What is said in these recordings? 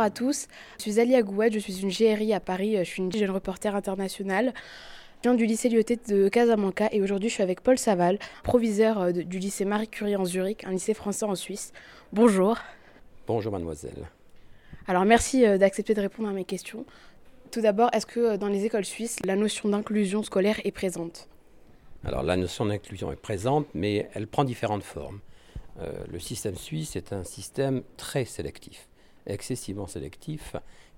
Bonjour à tous, je suis Ali Agouad, je suis une GRI à Paris, je suis une jeune reporter internationale. Je viens du lycée Lyoté de Casablanca et aujourd'hui je suis avec Paul Saval, proviseur euh, du lycée Marie Curie en Zurich, un lycée français en Suisse. Bonjour. Bonjour mademoiselle. Alors merci euh, d'accepter de répondre à mes questions. Tout d'abord, est-ce que euh, dans les écoles suisses, la notion d'inclusion scolaire est présente? Alors la notion d'inclusion est présente, mais elle prend différentes formes. le système suisse est un système très sélectif excessivement sélectif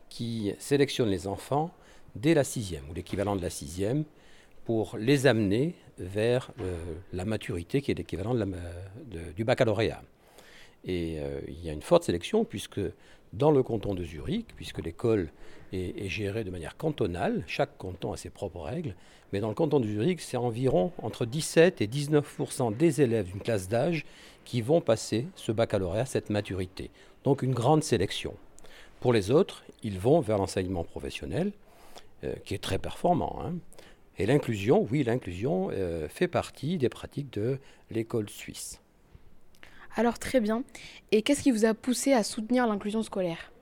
qui sélectionne les enfants dès la sixième ou l'équivalent de la sixième pour les amener vers euh, la maturité qui est l'équivalent du baccalauréat. Et euh, il y a une forte sélection puisque dans le canton de Zurich, puisque l'école est, gérée de manière cantonale, chaque canton a ses propres règles, mais dans le canton de Zurich, c'est environ entre 17 et 19% des élèves d'une classe d'âge qui vont passer ce baccalauréat, cette maturité. Donc une grande sélection. Pour les autres, ils vont vers l'enseignement professionnel, euh, qui est très performant. Hein. Et l'inclusion, oui, l'inclusion euh, fait partie des pratiques de l'école suisse. Alors très bien. Et qu'est-ce qui vous a poussé à soutenir l'inclusion scolaire?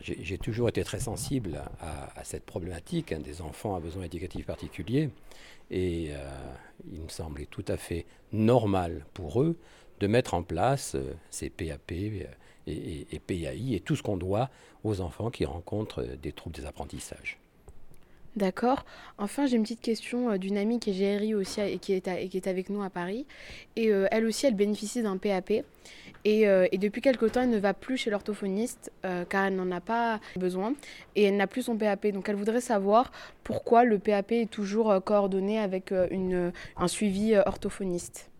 J'ai toujours été très sensible à, cette problématique des enfants à besoins éducatifs particuliers. Et euh, il me semblait tout à fait normal pour eux de mettre en place euh, ces PAP euh, et, et, PAI et tout ce qu'on doit aux enfants qui rencontrent des troubles des apprentissages. D'accord. Enfin, j'ai une petite question d'une amie qui est GRI aussi et qui est, avec nous à Paris. Et elle aussi, elle bénéficie d'un PAP. Et, et, depuis quelque temps, elle ne va plus chez l'orthophoniste car elle n'en a pas besoin et elle n'a plus son PAP. Donc elle voudrait savoir pourquoi le PAP est toujours coordonné avec un suivi orthophoniste.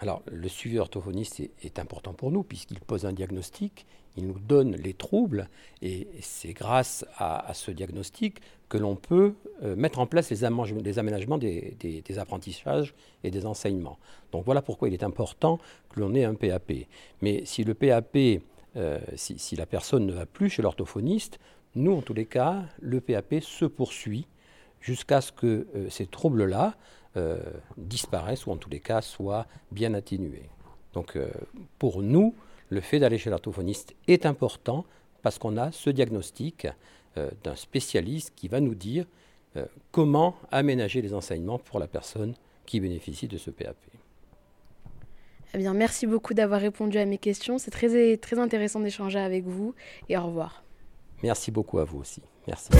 Alors, le suivi orthophoniste est, important pour nous puisqu'il pose un diagnostic, il nous donne les troubles et c'est grâce à, ce diagnostic que l'on peut euh, mettre en place les, aménagements des, apprentissages et des enseignements. Donc voilà pourquoi il est important que l'on ait un PAP. Mais si le PAP, euh, si, la personne ne va plus chez l'orthophoniste, nous, en tous les cas, le PAP se poursuit jusqu'à ce que euh, ces troubles-là euh, disparaissent ou en tous les cas soient bien atténués. Donc euh, pour nous, le fait d'aller chez l'orthophoniste est important parce qu'on a ce diagnostic d'un spécialiste qui va nous dire comment aménager les enseignements pour la personne qui bénéficie de ce PAP. Eh bien, merci beaucoup d'avoir répondu à mes questions. C'est très, très intéressant d'échanger avec vous et au revoir. Merci beaucoup à vous aussi. Merci.